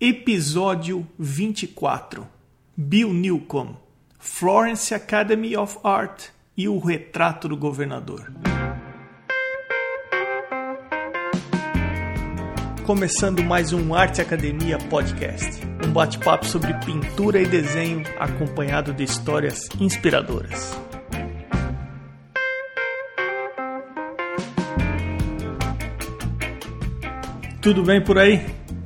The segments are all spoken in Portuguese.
Episódio 24 Bill Newcomb, Florence Academy of Art e o retrato do governador. Começando mais um Arte Academia Podcast, um bate-papo sobre pintura e desenho acompanhado de histórias inspiradoras. Tudo bem por aí?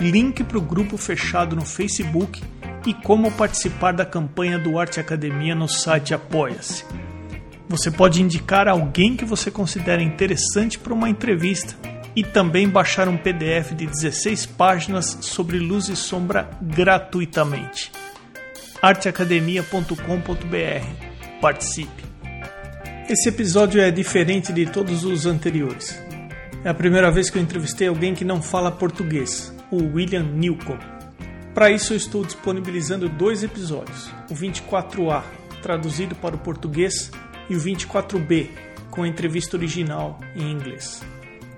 link para o grupo fechado no Facebook e como participar da campanha do Arte Academia no site Apoia-se. Você pode indicar alguém que você considera interessante para uma entrevista e também baixar um PDF de 16 páginas sobre luz e sombra gratuitamente. arteacademia.com.br. Participe. Esse episódio é diferente de todos os anteriores. É a primeira vez que eu entrevistei alguém que não fala português o William Newcomb. Para isso, eu estou disponibilizando dois episódios: o 24A, traduzido para o português, e o 24B, com a entrevista original em inglês.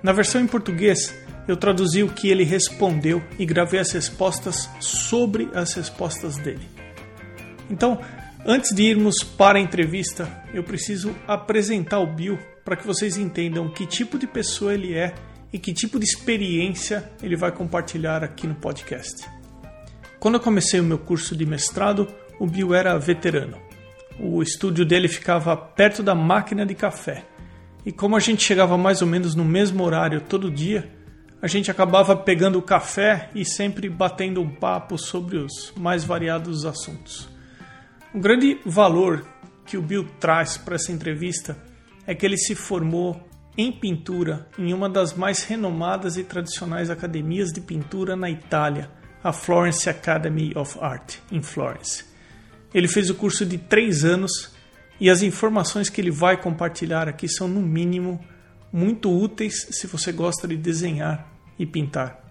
Na versão em português, eu traduzi o que ele respondeu e gravei as respostas sobre as respostas dele. Então, antes de irmos para a entrevista, eu preciso apresentar o Bill para que vocês entendam que tipo de pessoa ele é e que tipo de experiência ele vai compartilhar aqui no podcast. Quando eu comecei o meu curso de mestrado, o Bill era veterano. O estúdio dele ficava perto da máquina de café. E como a gente chegava mais ou menos no mesmo horário todo dia, a gente acabava pegando o café e sempre batendo um papo sobre os mais variados assuntos. Um grande valor que o Bill traz para essa entrevista é que ele se formou em pintura em uma das mais renomadas e tradicionais academias de pintura na Itália, a Florence Academy of Art, em Florence. Ele fez o curso de três anos e as informações que ele vai compartilhar aqui são, no mínimo, muito úteis se você gosta de desenhar e pintar.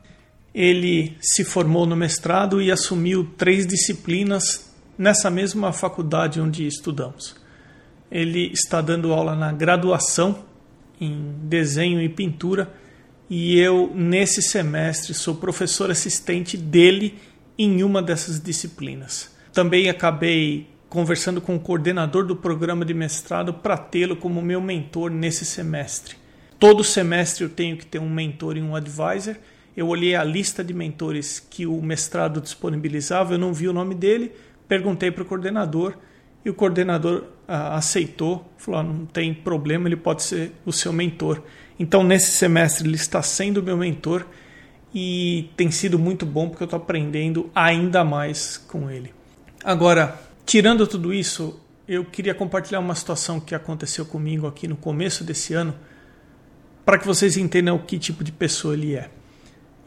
Ele se formou no mestrado e assumiu três disciplinas nessa mesma faculdade onde estudamos. Ele está dando aula na graduação em desenho e pintura e eu, nesse semestre, sou professor assistente dele em uma dessas disciplinas. Também acabei conversando com o coordenador do programa de mestrado para tê-lo como meu mentor nesse semestre. Todo semestre eu tenho que ter um mentor e um advisor. Eu olhei a lista de mentores que o mestrado disponibilizava, eu não vi o nome dele, perguntei para o coordenador e o coordenador ah, aceitou, falou: ah, não tem problema, ele pode ser o seu mentor. Então, nesse semestre, ele está sendo meu mentor e tem sido muito bom porque eu estou aprendendo ainda mais com ele. Agora, tirando tudo isso, eu queria compartilhar uma situação que aconteceu comigo aqui no começo desse ano para que vocês entendam que tipo de pessoa ele é.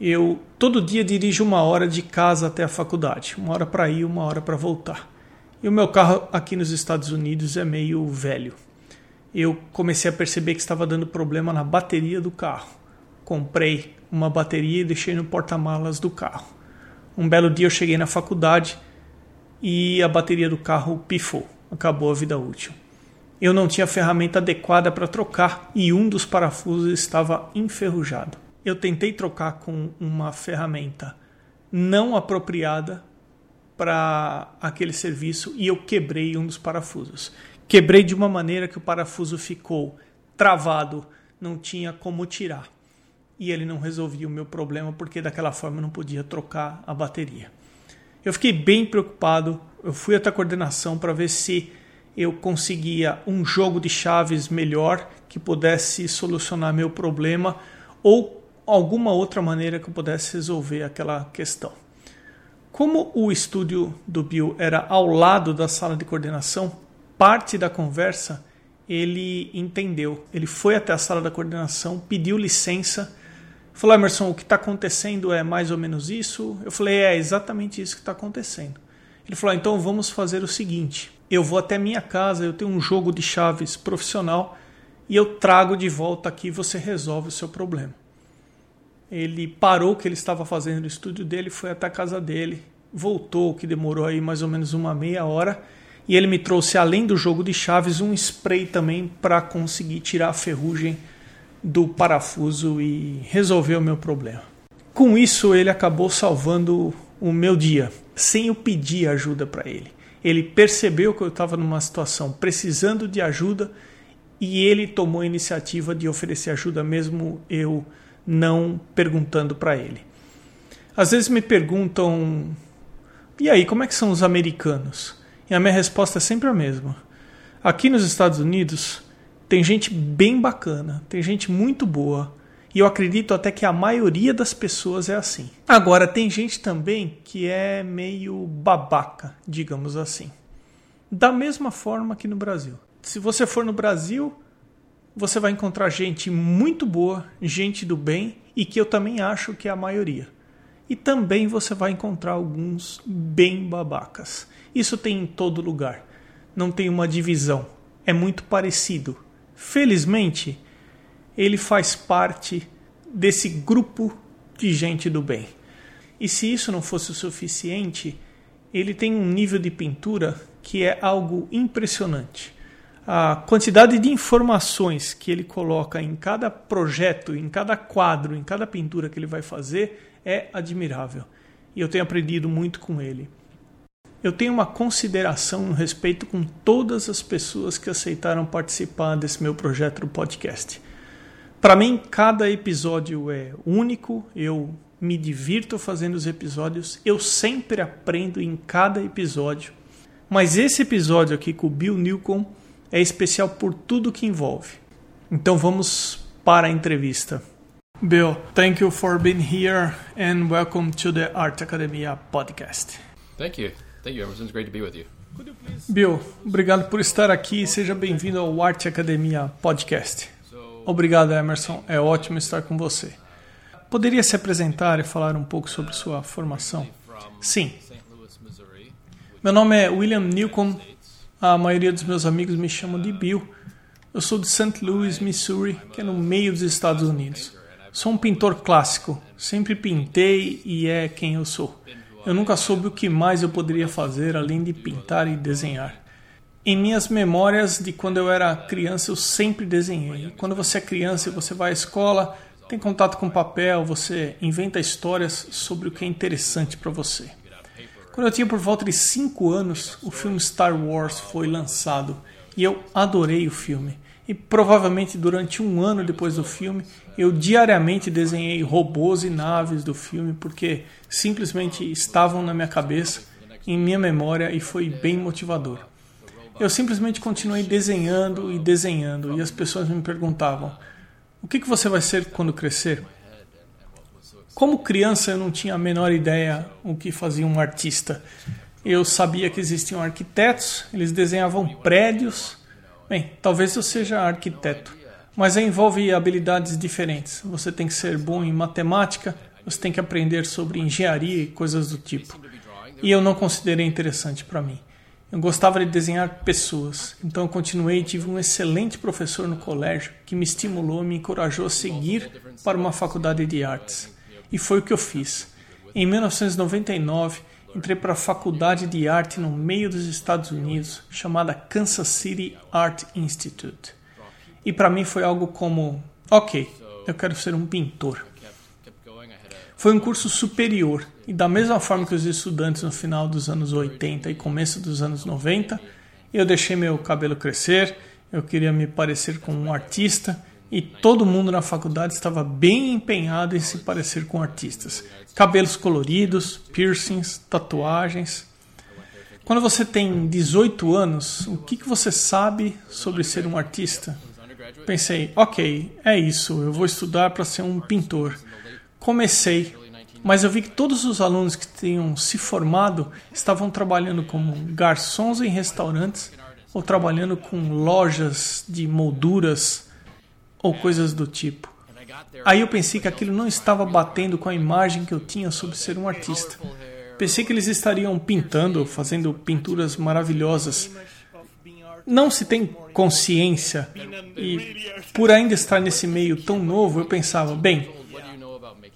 Eu todo dia dirijo uma hora de casa até a faculdade, uma hora para ir, uma hora para voltar. E o meu carro aqui nos Estados Unidos é meio velho. Eu comecei a perceber que estava dando problema na bateria do carro. Comprei uma bateria e deixei no porta-malas do carro. Um belo dia eu cheguei na faculdade e a bateria do carro pifou, acabou a vida útil. Eu não tinha ferramenta adequada para trocar e um dos parafusos estava enferrujado. Eu tentei trocar com uma ferramenta não apropriada para aquele serviço e eu quebrei um dos parafusos. Quebrei de uma maneira que o parafuso ficou travado, não tinha como tirar. E ele não resolvia o meu problema porque daquela forma eu não podia trocar a bateria. Eu fiquei bem preocupado, eu fui até a coordenação para ver se eu conseguia um jogo de chaves melhor que pudesse solucionar meu problema ou alguma outra maneira que eu pudesse resolver aquela questão. Como o estúdio do Bill era ao lado da sala de coordenação, parte da conversa ele entendeu. Ele foi até a sala da coordenação, pediu licença, falou: Emerson, o que está acontecendo é mais ou menos isso? Eu falei: é exatamente isso que está acontecendo. Ele falou: ah, então vamos fazer o seguinte: eu vou até minha casa, eu tenho um jogo de chaves profissional e eu trago de volta aqui você resolve o seu problema. Ele parou o que ele estava fazendo no estúdio dele, foi até a casa dele, voltou, que demorou aí mais ou menos uma meia hora, e ele me trouxe, além do jogo de chaves, um spray também para conseguir tirar a ferrugem do parafuso e resolver o meu problema. Com isso, ele acabou salvando o meu dia, sem eu pedir ajuda para ele. Ele percebeu que eu estava numa situação precisando de ajuda e ele tomou a iniciativa de oferecer ajuda, mesmo eu não perguntando para ele. Às vezes me perguntam: e aí, como é que são os americanos? E a minha resposta é sempre a mesma. Aqui nos Estados Unidos tem gente bem bacana, tem gente muito boa, e eu acredito até que a maioria das pessoas é assim. Agora, tem gente também que é meio babaca, digamos assim. Da mesma forma que no Brasil. Se você for no Brasil, você vai encontrar gente muito boa, gente do bem e que eu também acho que é a maioria. E também você vai encontrar alguns bem babacas. Isso tem em todo lugar. Não tem uma divisão. É muito parecido. Felizmente, ele faz parte desse grupo de gente do bem. E se isso não fosse o suficiente, ele tem um nível de pintura que é algo impressionante. A quantidade de informações que ele coloca em cada projeto, em cada quadro, em cada pintura que ele vai fazer é admirável. E eu tenho aprendido muito com ele. Eu tenho uma consideração um respeito com todas as pessoas que aceitaram participar desse meu projeto do podcast. Para mim, cada episódio é único, eu me divirto fazendo os episódios, eu sempre aprendo em cada episódio. Mas esse episódio aqui com o Bill Newcomb é especial por tudo que envolve. Então vamos para a entrevista. Bill, thank you for being here and welcome to the Art Academia podcast. Thank you. Thank you, Emerson. It's great to be with you. Bill, obrigado por estar aqui e seja bem-vindo ao Arte Academia Podcast. Obrigado, Emerson. É ótimo estar com você. Poderia se apresentar e falar um pouco sobre sua formação? Sim. Meu nome é William Newcomb. A maioria dos meus amigos me chamam de Bill. Eu sou de St. Louis, Missouri, que é no meio dos Estados Unidos. Sou um pintor clássico. Sempre pintei e é quem eu sou. Eu nunca soube o que mais eu poderia fazer além de pintar e desenhar. Em minhas memórias de quando eu era criança, eu sempre desenhei. Quando você é criança e você vai à escola, tem contato com papel, você inventa histórias sobre o que é interessante para você. Quando eu tinha por volta de 5 anos, o filme Star Wars foi lançado e eu adorei o filme. E provavelmente durante um ano depois do filme, eu diariamente desenhei robôs e naves do filme porque simplesmente estavam na minha cabeça, em minha memória e foi bem motivador. Eu simplesmente continuei desenhando e desenhando e as pessoas me perguntavam: o que, que você vai ser quando crescer? Como criança, eu não tinha a menor ideia o que fazia um artista. Eu sabia que existiam arquitetos, eles desenhavam prédios Bem, talvez eu seja arquiteto, mas envolve habilidades diferentes. Você tem que ser bom em matemática, você tem que aprender sobre engenharia e coisas do tipo. E eu não considerei interessante para mim. Eu gostava de desenhar pessoas, então eu continuei e tive um excelente professor no colégio que me estimulou e me encorajou a seguir para uma faculdade de artes. E foi o que eu fiz. Em 1999, entrei para a faculdade de arte no meio dos Estados Unidos, chamada Kansas City Art Institute. E para mim foi algo como: ok, eu quero ser um pintor. Foi um curso superior, e da mesma forma que os estudantes no final dos anos 80 e começo dos anos 90, eu deixei meu cabelo crescer, eu queria me parecer com um artista, e todo mundo na faculdade estava bem empenhado em se parecer com artistas. Cabelos coloridos, piercings, tatuagens. Quando você tem 18 anos, o que, que você sabe sobre ser um artista? Pensei, ok, é isso, eu vou estudar para ser um pintor. Comecei, mas eu vi que todos os alunos que tinham se formado estavam trabalhando como garçons em restaurantes ou trabalhando com lojas de molduras ou coisas do tipo. Aí eu pensei que aquilo não estava batendo com a imagem que eu tinha sobre ser um artista. Pensei que eles estariam pintando, fazendo pinturas maravilhosas. Não se tem consciência e por ainda estar nesse meio tão novo, eu pensava, bem,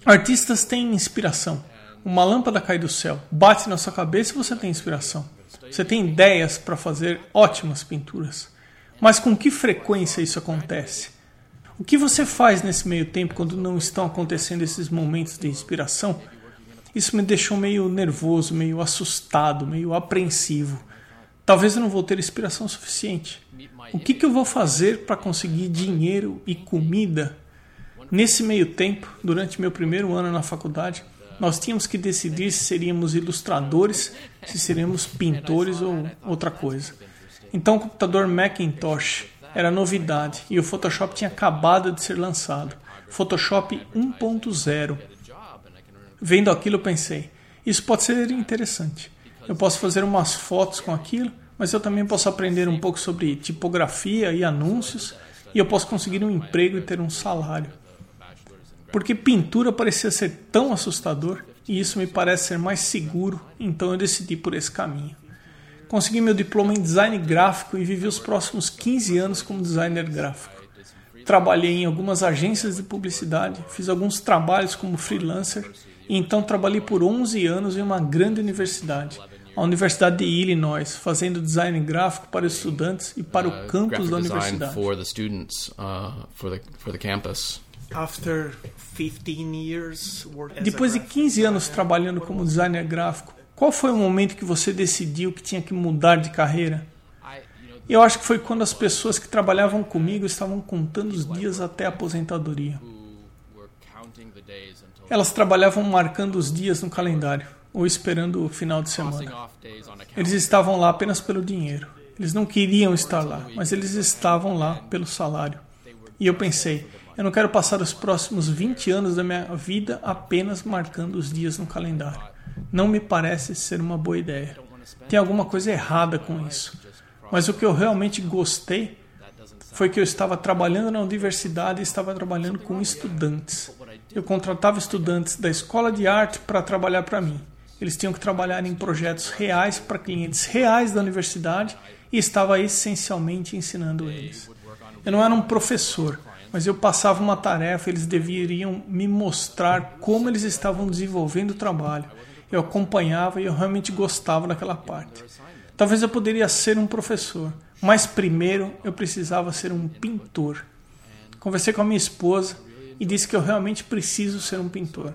artistas têm inspiração. Uma lâmpada cai do céu, bate na sua cabeça e você tem inspiração. Você tem ideias para fazer ótimas pinturas. Mas com que frequência isso acontece? O que você faz nesse meio tempo quando não estão acontecendo esses momentos de inspiração? Isso me deixou meio nervoso, meio assustado, meio apreensivo. Talvez eu não vou ter inspiração suficiente. O que, que eu vou fazer para conseguir dinheiro e comida? Nesse meio tempo, durante meu primeiro ano na faculdade, nós tínhamos que decidir se seríamos ilustradores, se seríamos pintores ou outra coisa. Então o computador Macintosh era novidade e o Photoshop tinha acabado de ser lançado. Photoshop 1.0. Vendo aquilo pensei, isso pode ser interessante. Eu posso fazer umas fotos com aquilo, mas eu também posso aprender um pouco sobre tipografia e anúncios e eu posso conseguir um emprego e ter um salário porque pintura parecia ser tão assustador e isso me parece ser mais seguro, então eu decidi por esse caminho. Consegui meu diploma em design gráfico e vivi os próximos 15 anos como designer gráfico. Trabalhei em algumas agências de publicidade, fiz alguns trabalhos como freelancer e então trabalhei por 11 anos em uma grande universidade, a Universidade de Illinois, fazendo design gráfico para estudantes e para o uh, campus da universidade. Depois de 15 anos trabalhando como designer gráfico, qual foi o momento que você decidiu que tinha que mudar de carreira? Eu acho que foi quando as pessoas que trabalhavam comigo estavam contando os dias até a aposentadoria. Elas trabalhavam marcando os dias no calendário ou esperando o final de semana. Eles estavam lá apenas pelo dinheiro. Eles não queriam estar lá, mas eles estavam lá pelo salário. E eu pensei, eu não quero passar os próximos 20 anos da minha vida apenas marcando os dias no calendário. Não me parece ser uma boa ideia. Tem alguma coisa errada com isso. Mas o que eu realmente gostei foi que eu estava trabalhando na universidade e estava trabalhando com estudantes. Eu contratava estudantes da escola de arte para trabalhar para mim. Eles tinham que trabalhar em projetos reais para clientes reais da universidade e estava essencialmente ensinando eles. Eu não era um professor, mas eu passava uma tarefa, eles deveriam me mostrar como eles estavam desenvolvendo o trabalho. Eu acompanhava e eu realmente gostava daquela parte. Talvez eu poderia ser um professor, mas primeiro eu precisava ser um pintor. Conversei com a minha esposa e disse que eu realmente preciso ser um pintor.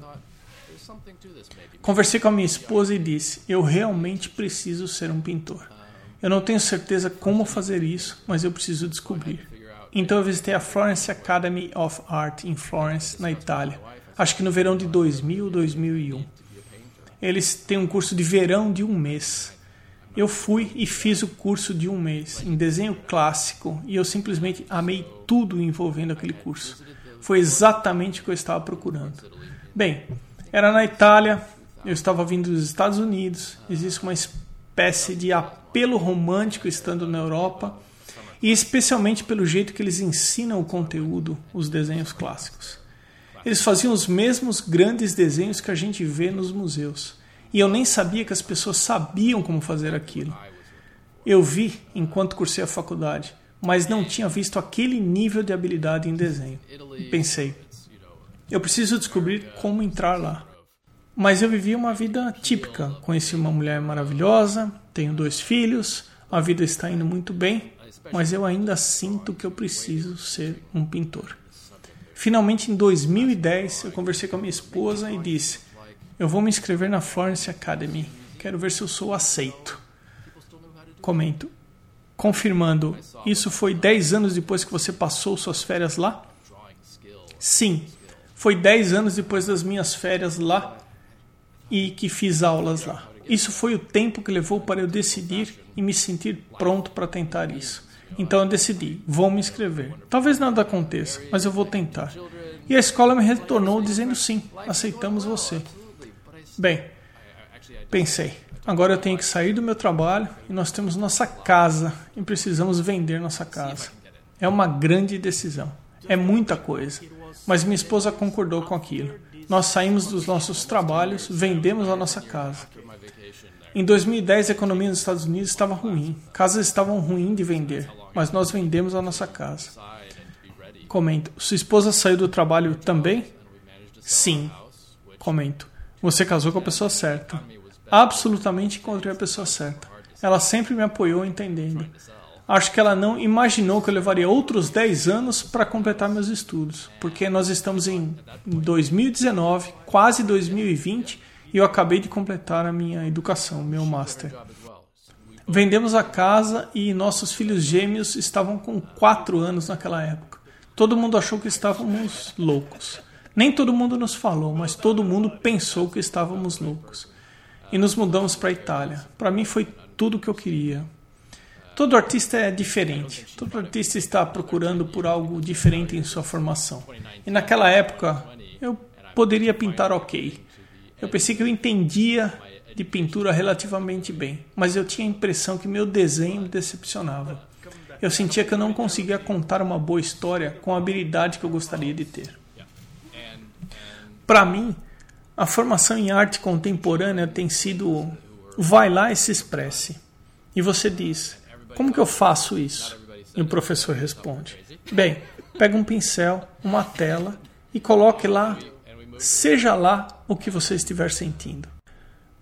Conversei com a minha esposa e disse: Eu realmente preciso ser um pintor. Eu não tenho certeza como fazer isso, mas eu preciso descobrir. Então eu visitei a Florence Academy of Art em Florence, na Itália. Acho que no verão de 2000 ou 2001. Eles têm um curso de verão de um mês. Eu fui e fiz o curso de um mês em desenho clássico e eu simplesmente amei tudo envolvendo aquele curso. Foi exatamente o que eu estava procurando. Bem, era na Itália, eu estava vindo dos Estados Unidos, existe uma espécie de apelo romântico estando na Europa e especialmente pelo jeito que eles ensinam o conteúdo, os desenhos clássicos. Eles faziam os mesmos grandes desenhos que a gente vê nos museus, e eu nem sabia que as pessoas sabiam como fazer aquilo. Eu vi enquanto cursei a faculdade, mas não tinha visto aquele nível de habilidade em desenho. E pensei, eu preciso descobrir como entrar lá. Mas eu vivi uma vida típica. Conheci uma mulher maravilhosa, tenho dois filhos, a vida está indo muito bem mas eu ainda sinto que eu preciso ser um pintor. Finalmente, em 2010, eu conversei com a minha esposa e disse: Eu vou me inscrever na Florence Academy. Quero ver se eu sou aceito. Comento. Confirmando, isso foi 10 anos depois que você passou suas férias lá? Sim, foi 10 anos depois das minhas férias lá e que fiz aulas lá. Isso foi o tempo que levou para eu decidir e me sentir pronto para tentar isso. Então eu decidi, vou me inscrever. Talvez nada aconteça, mas eu vou tentar. E a escola me retornou dizendo sim, aceitamos você. Bem, pensei, agora eu tenho que sair do meu trabalho e nós temos nossa casa e precisamos vender nossa casa. É uma grande decisão, é muita coisa, mas minha esposa concordou com aquilo. Nós saímos dos nossos trabalhos, vendemos a nossa casa. Em 2010, a economia nos Estados Unidos estava ruim. Casas estavam ruins de vender, mas nós vendemos a nossa casa. Comento. Sua esposa saiu do trabalho também? Sim. Comento. Você casou com a pessoa certa. Absolutamente encontrei a pessoa certa. Ela sempre me apoiou entendendo. Acho que ela não imaginou que eu levaria outros 10 anos para completar meus estudos, porque nós estamos em 2019, quase 2020, e eu acabei de completar a minha educação, meu master. Vendemos a casa e nossos filhos gêmeos estavam com 4 anos naquela época. Todo mundo achou que estávamos loucos. Nem todo mundo nos falou, mas todo mundo pensou que estávamos loucos. E nos mudamos para a Itália. Para mim foi tudo o que eu queria. Todo artista é diferente. Todo artista está procurando por algo diferente em sua formação. E naquela época eu poderia pintar ok. Eu pensei que eu entendia de pintura relativamente bem, mas eu tinha a impressão que meu desenho me decepcionava. Eu sentia que eu não conseguia contar uma boa história com a habilidade que eu gostaria de ter. Para mim, a formação em arte contemporânea tem sido vai lá e se expresse. E você diz: como que eu faço isso? E o professor responde: Bem, pega um pincel, uma tela e coloque lá, seja lá o que você estiver sentindo.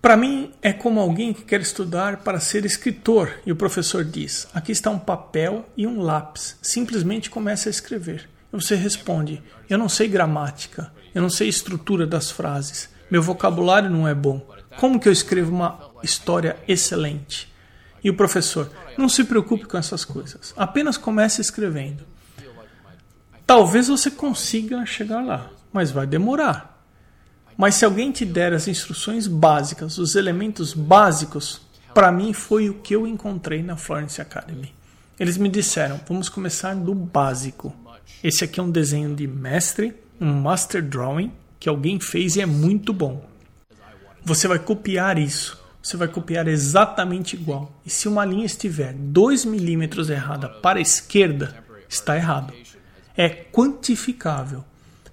Para mim, é como alguém que quer estudar para ser escritor e o professor diz: Aqui está um papel e um lápis, simplesmente comece a escrever. E você responde: Eu não sei gramática, eu não sei estrutura das frases, meu vocabulário não é bom. Como que eu escrevo uma história excelente? E o professor, não se preocupe com essas coisas. Apenas comece escrevendo. Talvez você consiga chegar lá, mas vai demorar. Mas se alguém te der as instruções básicas, os elementos básicos, para mim foi o que eu encontrei na Florence Academy. Eles me disseram: vamos começar do básico. Esse aqui é um desenho de mestre, um master drawing que alguém fez e é muito bom. Você vai copiar isso você vai copiar exatamente igual. E se uma linha estiver 2 milímetros errada para a esquerda, está errado. É quantificável.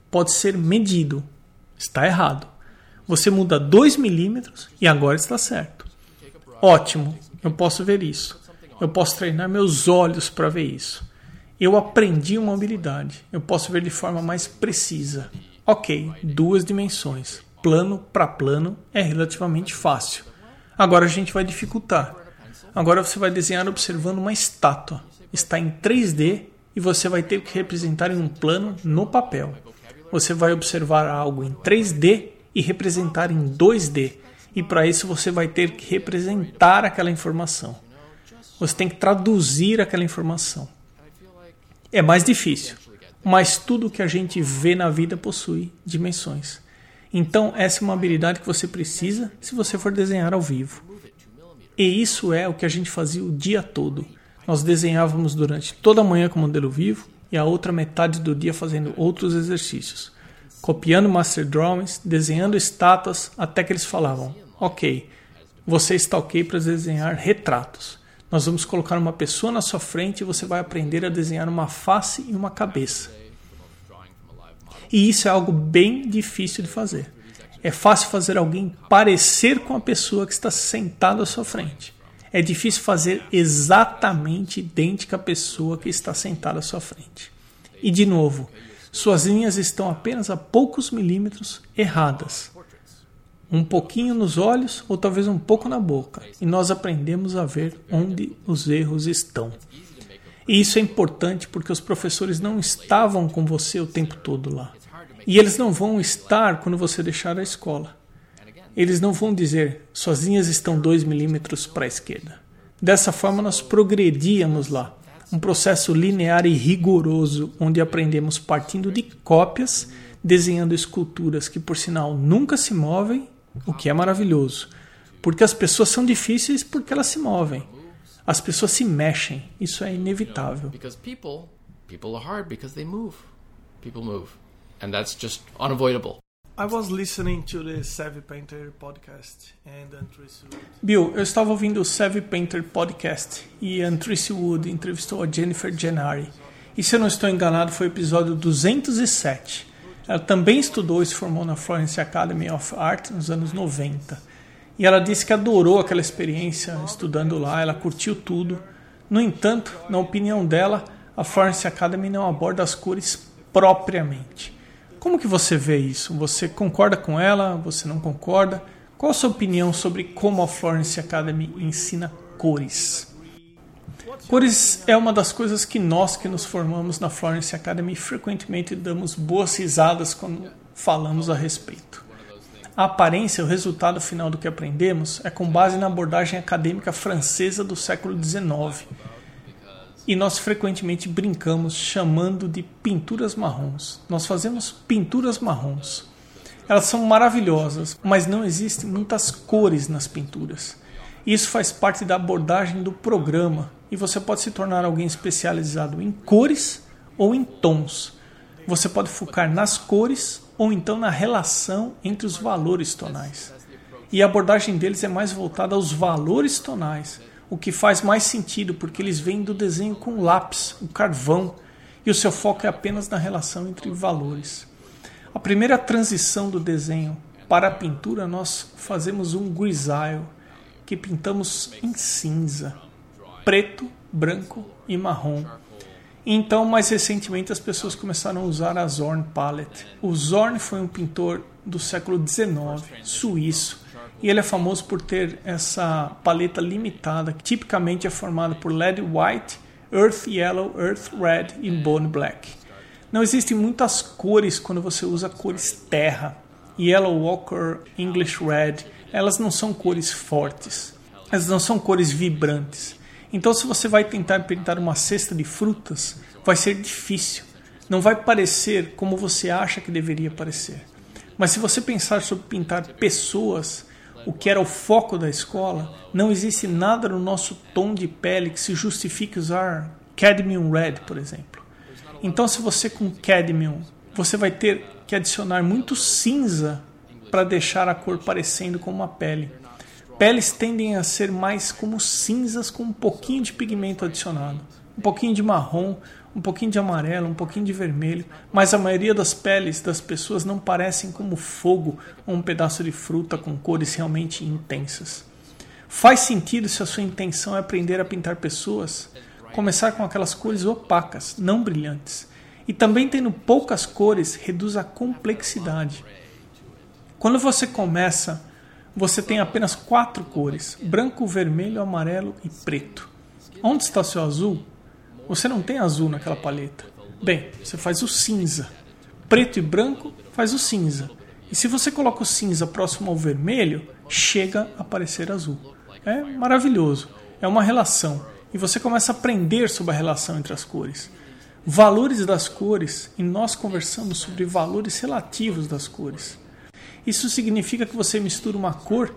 Pode ser medido. Está errado. Você muda 2 milímetros e agora está certo. Ótimo, eu posso ver isso. Eu posso treinar meus olhos para ver isso. Eu aprendi uma habilidade. Eu posso ver de forma mais precisa. Ok, duas dimensões. Plano para plano é relativamente fácil. Agora a gente vai dificultar. Agora você vai desenhar observando uma estátua. Está em 3D e você vai ter que representar em um plano no papel. Você vai observar algo em 3D e representar em 2D. E para isso você vai ter que representar aquela informação. Você tem que traduzir aquela informação. É mais difícil, mas tudo que a gente vê na vida possui dimensões. Então, essa é uma habilidade que você precisa se você for desenhar ao vivo. E isso é o que a gente fazia o dia todo. Nós desenhávamos durante toda a manhã com o modelo vivo e a outra metade do dia fazendo outros exercícios, copiando master drawings, desenhando estátuas, até que eles falavam: "OK, você está OK para desenhar retratos. Nós vamos colocar uma pessoa na sua frente e você vai aprender a desenhar uma face e uma cabeça." E isso é algo bem difícil de fazer. É fácil fazer alguém parecer com a pessoa que está sentada à sua frente. É difícil fazer exatamente idêntica à pessoa que está sentada à sua frente. E de novo, suas linhas estão apenas a poucos milímetros erradas. Um pouquinho nos olhos ou talvez um pouco na boca. E nós aprendemos a ver onde os erros estão. E isso é importante porque os professores não estavam com você o tempo todo lá. E eles não vão estar quando você deixar a escola. Eles não vão dizer, suas linhas estão 2 milímetros para a esquerda. Dessa forma, nós progredíamos lá. Um processo linear e rigoroso, onde aprendemos partindo de cópias, desenhando esculturas que, por sinal, nunca se movem, o que é maravilhoso. Porque as pessoas são difíceis porque elas se movem. As pessoas se mexem. Isso é inevitável. Because people, people are hard because they move. People move and that's just unavoidable. I was listening to the Savvy Painter podcast and Antrice Wood. Bill, eu estava ouvindo o Savvy Painter podcast e Antrice Wood entrevistou a Jennifer Gennari. E se eu não estou enganado, foi o episódio 207. Ela também estudou e se formou na Florence Academy of Art nos anos 90. E ela disse que adorou aquela experiência estudando lá, ela curtiu tudo. No entanto, na opinião dela, a Florence Academy não aborda as cores propriamente. Como que você vê isso? Você concorda com ela? Você não concorda? Qual a sua opinião sobre como a Florence Academy ensina cores? Cores é uma das coisas que nós que nos formamos na Florence Academy frequentemente damos boas risadas quando falamos a respeito. A aparência, o resultado final do que aprendemos, é com base na abordagem acadêmica francesa do século XIX. E nós frequentemente brincamos chamando de pinturas marrons. Nós fazemos pinturas marrons. Elas são maravilhosas, mas não existem muitas cores nas pinturas. Isso faz parte da abordagem do programa e você pode se tornar alguém especializado em cores ou em tons. Você pode focar nas cores ou então na relação entre os valores tonais. E a abordagem deles é mais voltada aos valores tonais, o que faz mais sentido porque eles vêm do desenho com lápis, o carvão, e o seu foco é apenas na relação entre valores. A primeira transição do desenho para a pintura nós fazemos um grisaille que pintamos em cinza, preto, branco e marrom. Então, mais recentemente, as pessoas começaram a usar a Zorn Palette. O Zorn foi um pintor do século XIX, suíço, e ele é famoso por ter essa paleta limitada, que tipicamente é formada por Lead White, Earth Yellow, Earth Red e Bone Black. Não existem muitas cores quando você usa cores terra. Yellow Walker, English Red, elas não são cores fortes, elas não são cores vibrantes. Então, se você vai tentar pintar uma cesta de frutas, vai ser difícil. Não vai parecer como você acha que deveria parecer. Mas se você pensar sobre pintar pessoas, o que era o foco da escola, não existe nada no nosso tom de pele que se justifique usar cadmium red, por exemplo. Então, se você com cadmium, você vai ter que adicionar muito cinza para deixar a cor parecendo com uma pele. Peles tendem a ser mais como cinzas com um pouquinho de pigmento adicionado, um pouquinho de marrom, um pouquinho de amarelo, um pouquinho de vermelho, mas a maioria das peles das pessoas não parecem como fogo ou um pedaço de fruta com cores realmente intensas. Faz sentido se a sua intenção é aprender a pintar pessoas, começar com aquelas cores opacas, não brilhantes. E também tendo poucas cores reduz a complexidade. Quando você começa, você tem apenas quatro cores: branco, vermelho, amarelo e preto. Onde está seu azul? Você não tem azul naquela paleta. Bem, você faz o cinza. Preto e branco faz o cinza. E se você coloca o cinza próximo ao vermelho, chega a aparecer azul. É maravilhoso. É uma relação. E você começa a aprender sobre a relação entre as cores. Valores das cores, e nós conversamos sobre valores relativos das cores. Isso significa que você mistura uma cor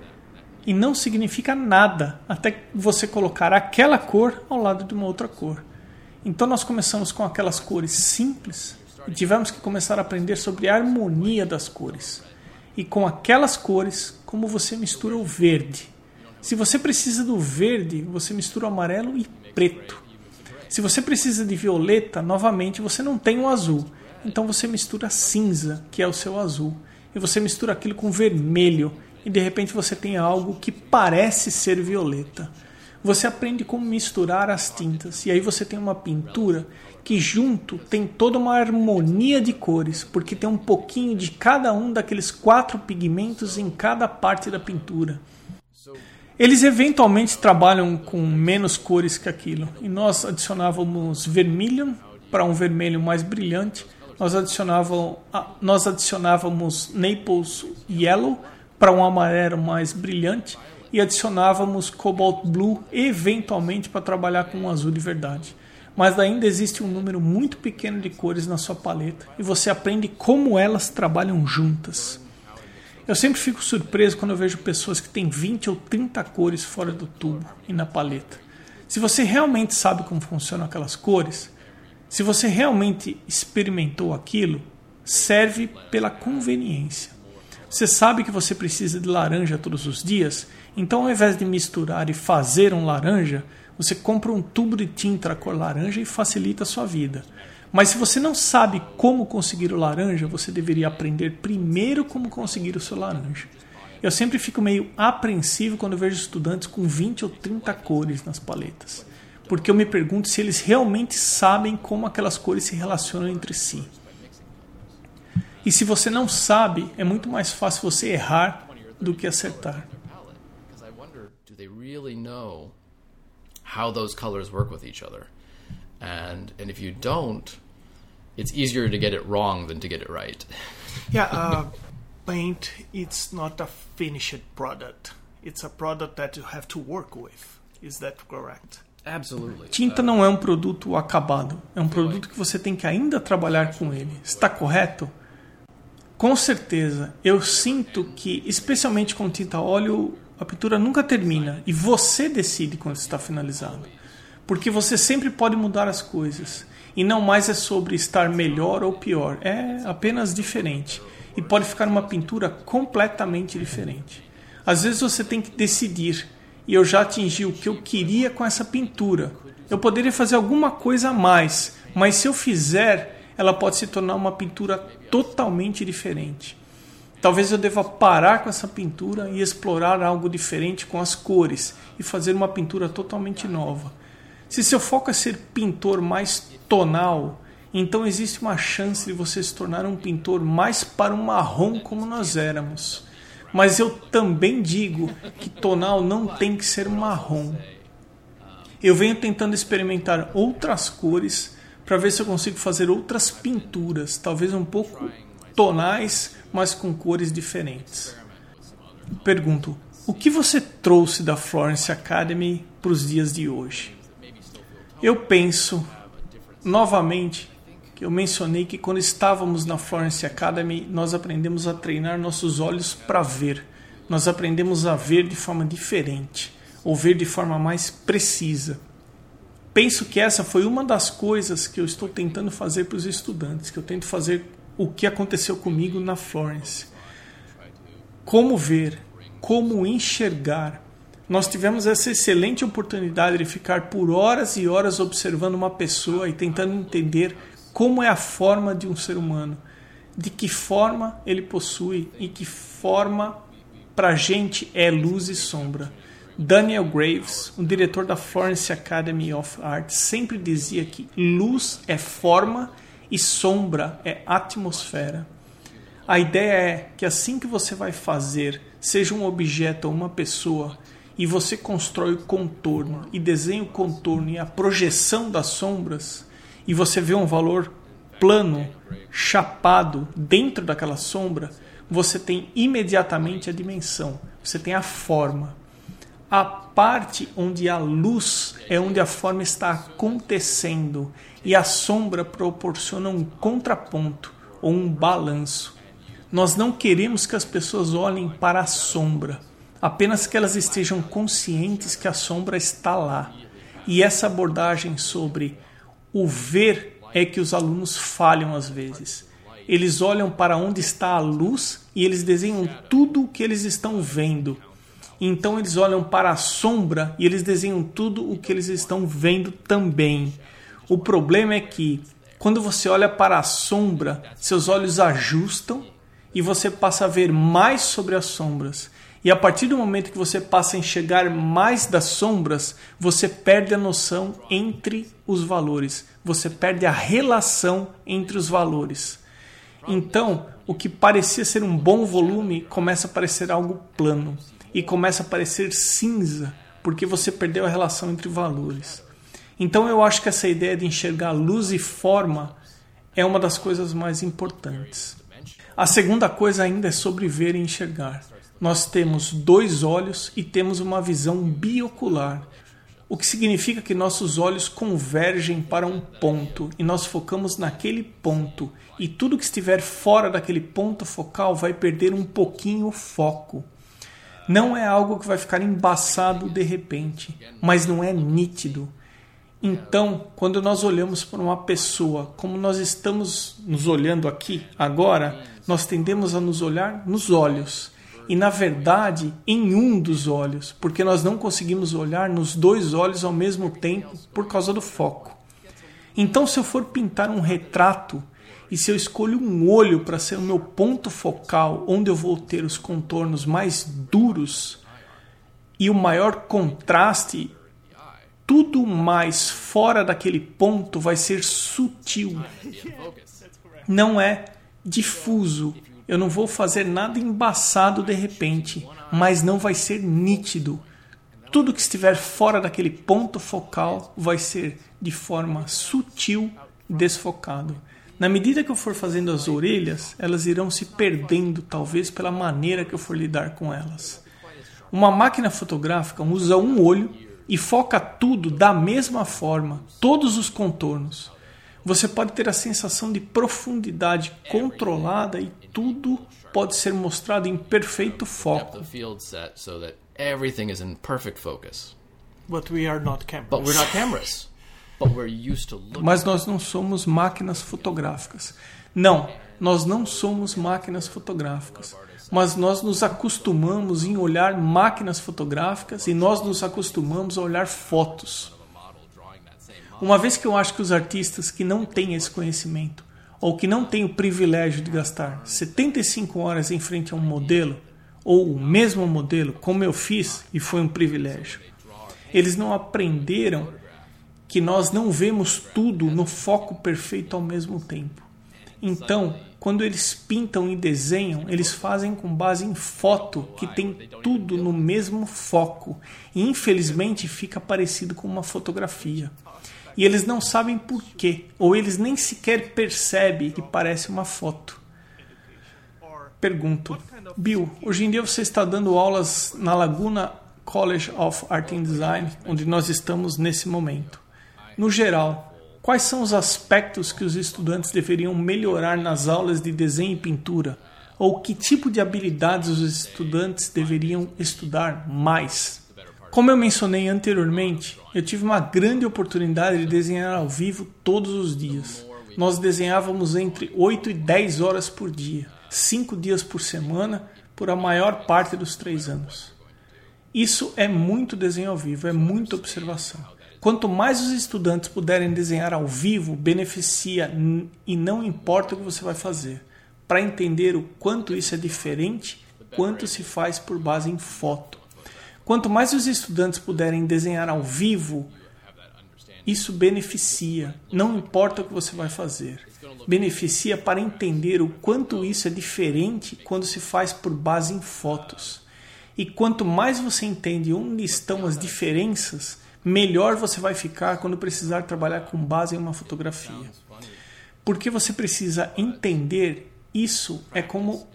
e não significa nada até você colocar aquela cor ao lado de uma outra cor. Então nós começamos com aquelas cores simples e tivemos que começar a aprender sobre a harmonia das cores. E com aquelas cores, como você mistura o verde. Se você precisa do verde, você mistura o amarelo e preto. Se você precisa de violeta, novamente você não tem o azul. Então você mistura cinza, que é o seu azul e você mistura aquilo com vermelho e de repente você tem algo que parece ser violeta. Você aprende como misturar as tintas. E aí você tem uma pintura que junto tem toda uma harmonia de cores, porque tem um pouquinho de cada um daqueles quatro pigmentos em cada parte da pintura. Eles eventualmente trabalham com menos cores que aquilo, e nós adicionávamos vermelho para um vermelho mais brilhante. Nós adicionávamos, nós adicionávamos Naples Yellow para um amarelo mais brilhante e adicionávamos Cobalt Blue eventualmente para trabalhar com um azul de verdade. Mas ainda existe um número muito pequeno de cores na sua paleta e você aprende como elas trabalham juntas. Eu sempre fico surpreso quando eu vejo pessoas que têm 20 ou 30 cores fora do tubo e na paleta. Se você realmente sabe como funcionam aquelas cores, se você realmente experimentou aquilo, serve pela conveniência. Você sabe que você precisa de laranja todos os dias, então ao invés de misturar e fazer um laranja, você compra um tubo de tinta cor laranja e facilita a sua vida. Mas se você não sabe como conseguir o laranja, você deveria aprender primeiro como conseguir o seu laranja. Eu sempre fico meio apreensivo quando vejo estudantes com 20 ou 30 cores nas paletas, porque eu me pergunto se eles realmente sabem como aquelas cores se relacionam entre si. E se você não sabe, é muito mais fácil você errar do que acertar. How those colors work with each other. And and if you don't, it's easier to get it wrong than to get it right. yeah, uh, paint it's not a finished product. It's a product that you have to work with. Is that correct? Absolutely. Tinta não é um produto acabado, é um produto que você tem que ainda trabalhar com ele. Está correto? Com certeza, eu sinto que, especialmente com tinta óleo, a pintura nunca termina e você decide quando está finalizado. Porque você sempre pode mudar as coisas. E não mais é sobre estar melhor ou pior, é apenas diferente. E pode ficar uma pintura completamente diferente. Às vezes você tem que decidir, e eu já atingi o que eu queria com essa pintura. Eu poderia fazer alguma coisa a mais, mas se eu fizer, ela pode se tornar uma pintura totalmente diferente. Talvez eu deva parar com essa pintura e explorar algo diferente com as cores e fazer uma pintura totalmente nova. Se seu foco é ser pintor mais tonal, então existe uma chance de você se tornar um pintor mais para um marrom como nós éramos. Mas eu também digo que tonal não tem que ser marrom. Eu venho tentando experimentar outras cores para ver se eu consigo fazer outras pinturas, talvez um pouco tonais, mas com cores diferentes. Pergunto: o que você trouxe da Florence Academy para os dias de hoje? Eu penso novamente que eu mencionei que quando estávamos na Florence Academy, nós aprendemos a treinar nossos olhos para ver. Nós aprendemos a ver de forma diferente, ou ver de forma mais precisa. Penso que essa foi uma das coisas que eu estou tentando fazer para os estudantes, que eu tento fazer o que aconteceu comigo na Florence. Como ver, como enxergar. Nós tivemos essa excelente oportunidade de ficar por horas e horas observando uma pessoa e tentando entender como é a forma de um ser humano, de que forma ele possui e que forma para gente é luz e sombra. Daniel Graves, o diretor da Florence Academy of Art, sempre dizia que luz é forma e sombra é atmosfera. A ideia é que assim que você vai fazer, seja um objeto ou uma pessoa, e você constrói o contorno e desenha o contorno e a projeção das sombras, e você vê um valor plano, chapado dentro daquela sombra, você tem imediatamente a dimensão, você tem a forma. A parte onde a luz é onde a forma está acontecendo e a sombra proporciona um contraponto ou um balanço. Nós não queremos que as pessoas olhem para a sombra, apenas que elas estejam conscientes que a sombra está lá. E essa abordagem sobre o ver é que os alunos falham às vezes. Eles olham para onde está a luz e eles desenham tudo o que eles estão vendo então eles olham para a sombra e eles desenham tudo o que eles estão vendo também. O problema é que quando você olha para a sombra, seus olhos ajustam e você passa a ver mais sobre as sombras. E a partir do momento que você passa a enxergar mais das sombras, você perde a noção entre os valores, você perde a relação entre os valores. Então, o que parecia ser um bom volume começa a parecer algo plano e começa a parecer cinza porque você perdeu a relação entre valores. Então eu acho que essa ideia de enxergar luz e forma é uma das coisas mais importantes. A segunda coisa ainda é sobre ver e enxergar. Nós temos dois olhos e temos uma visão biocular, o que significa que nossos olhos convergem para um ponto e nós focamos naquele ponto, e tudo que estiver fora daquele ponto focal vai perder um pouquinho o foco. Não é algo que vai ficar embaçado de repente, mas não é nítido. Então, quando nós olhamos para uma pessoa, como nós estamos nos olhando aqui agora, nós tendemos a nos olhar nos olhos. E na verdade, em um dos olhos, porque nós não conseguimos olhar nos dois olhos ao mesmo tempo por causa do foco. Então, se eu for pintar um retrato e se eu escolho um olho para ser o meu ponto focal, onde eu vou ter os contornos mais duros e o maior contraste, tudo mais fora daquele ponto vai ser sutil. Não é difuso. Eu não vou fazer nada embaçado de repente, mas não vai ser nítido. Tudo que estiver fora daquele ponto focal vai ser de forma sutil desfocado. Na medida que eu for fazendo as orelhas, elas irão se perdendo, talvez pela maneira que eu for lidar com elas. Uma máquina fotográfica usa um olho e foca tudo da mesma forma, todos os contornos. Você pode ter a sensação de profundidade controlada e tudo pode ser mostrado em perfeito foco. Everything is in perfect focus. But we are not cameras. But we're not cameras. Mas nós não somos máquinas fotográficas. Não, nós não somos máquinas fotográficas. Mas nós nos acostumamos em olhar máquinas fotográficas e nós nos acostumamos a olhar fotos. Uma vez que eu acho que os artistas que não têm esse conhecimento ou que não têm o privilégio de gastar 75 horas em frente a um modelo ou o mesmo modelo, como eu fiz e foi um privilégio, eles não aprenderam que nós não vemos tudo no foco perfeito ao mesmo tempo. Então, quando eles pintam e desenham, eles fazem com base em foto que tem tudo no mesmo foco. E infelizmente fica parecido com uma fotografia. E eles não sabem por quê, ou eles nem sequer percebem que parece uma foto. Pergunto, Bill, hoje em dia você está dando aulas na Laguna College of Art and Design, onde nós estamos nesse momento. No geral, quais são os aspectos que os estudantes deveriam melhorar nas aulas de desenho e pintura? Ou que tipo de habilidades os estudantes deveriam estudar mais? Como eu mencionei anteriormente, eu tive uma grande oportunidade de desenhar ao vivo todos os dias. Nós desenhávamos entre 8 e 10 horas por dia, 5 dias por semana, por a maior parte dos três anos. Isso é muito desenho ao vivo, é muita observação. Quanto mais os estudantes puderem desenhar ao vivo, beneficia e não importa o que você vai fazer. Para entender o quanto isso é diferente, quanto se faz por base em foto. Quanto mais os estudantes puderem desenhar ao vivo, isso beneficia, não importa o que você vai fazer. Beneficia para entender o quanto isso é diferente quando se faz por base em fotos. E quanto mais você entende onde estão as diferenças, melhor você vai ficar quando precisar trabalhar com base em uma fotografia. Porque você precisa entender isso é como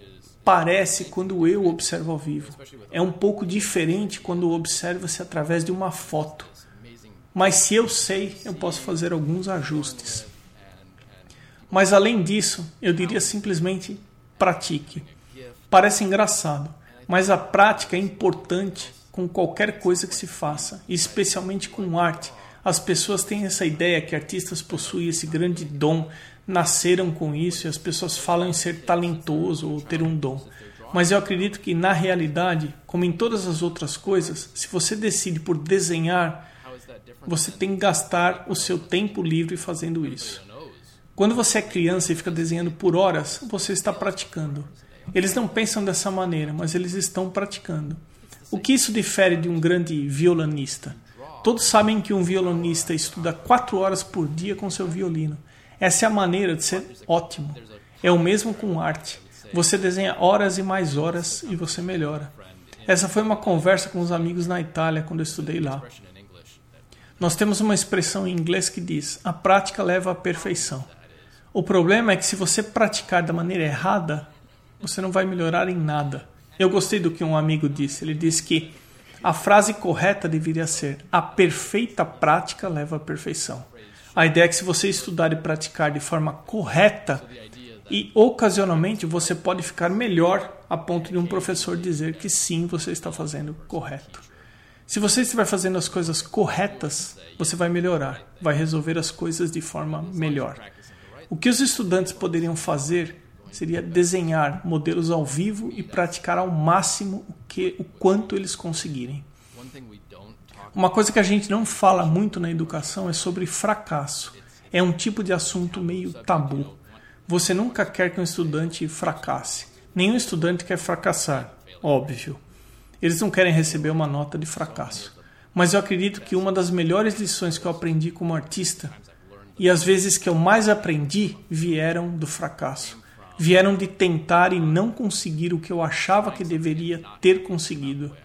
parece quando eu observo ao vivo. É um pouco diferente quando observa-se através de uma foto. Mas se eu sei, eu posso fazer alguns ajustes. Mas além disso, eu diria simplesmente pratique. Parece engraçado, mas a prática é importante com qualquer coisa que se faça, especialmente com arte. As pessoas têm essa ideia que artistas possuem esse grande dom, nasceram com isso e as pessoas falam em ser talentoso ou ter um dom. Mas eu acredito que na realidade, como em todas as outras coisas, se você decide por desenhar, você tem que gastar o seu tempo livre fazendo isso. Quando você é criança e fica desenhando por horas, você está praticando. Eles não pensam dessa maneira, mas eles estão praticando. O que isso difere de um grande violonista? Todos sabem que um violonista estuda quatro horas por dia com seu violino. Essa é a maneira de ser ótimo. É o mesmo com arte. Você desenha horas e mais horas e você melhora. Essa foi uma conversa com os amigos na Itália quando eu estudei lá. Nós temos uma expressão em inglês que diz: a prática leva à perfeição. O problema é que se você praticar da maneira errada, você não vai melhorar em nada. Eu gostei do que um amigo disse. Ele disse que a frase correta deveria ser: a perfeita prática leva à perfeição. A ideia é que se você estudar e praticar de forma correta e ocasionalmente você pode ficar melhor a ponto de um professor dizer que sim, você está fazendo correto. Se você estiver fazendo as coisas corretas, você vai melhorar, vai resolver as coisas de forma melhor. O que os estudantes poderiam fazer seria desenhar modelos ao vivo e praticar ao máximo o que o quanto eles conseguirem. Uma coisa que a gente não fala muito na educação é sobre fracasso. é um tipo de assunto meio tabu. Você nunca quer que um estudante fracasse. Nenhum estudante quer fracassar, óbvio. Eles não querem receber uma nota de fracasso. Mas eu acredito que uma das melhores lições que eu aprendi como artista, e as vezes que eu mais aprendi, vieram do fracasso. Vieram de tentar e não conseguir o que eu achava que deveria ter conseguido.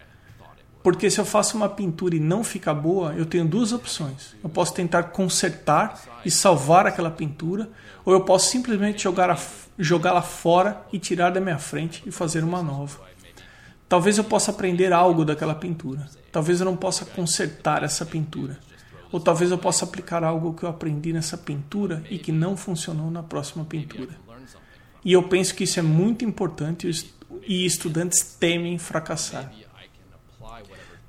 Porque se eu faço uma pintura e não fica boa, eu tenho duas opções. Eu posso tentar consertar e salvar aquela pintura, ou eu posso simplesmente jogá-la jogá fora e tirar da minha frente e fazer uma nova. Talvez eu possa aprender algo daquela pintura. Talvez eu não possa consertar essa pintura. Ou talvez eu possa aplicar algo que eu aprendi nessa pintura e que não funcionou na próxima pintura. E eu penso que isso é muito importante e estudantes temem fracassar.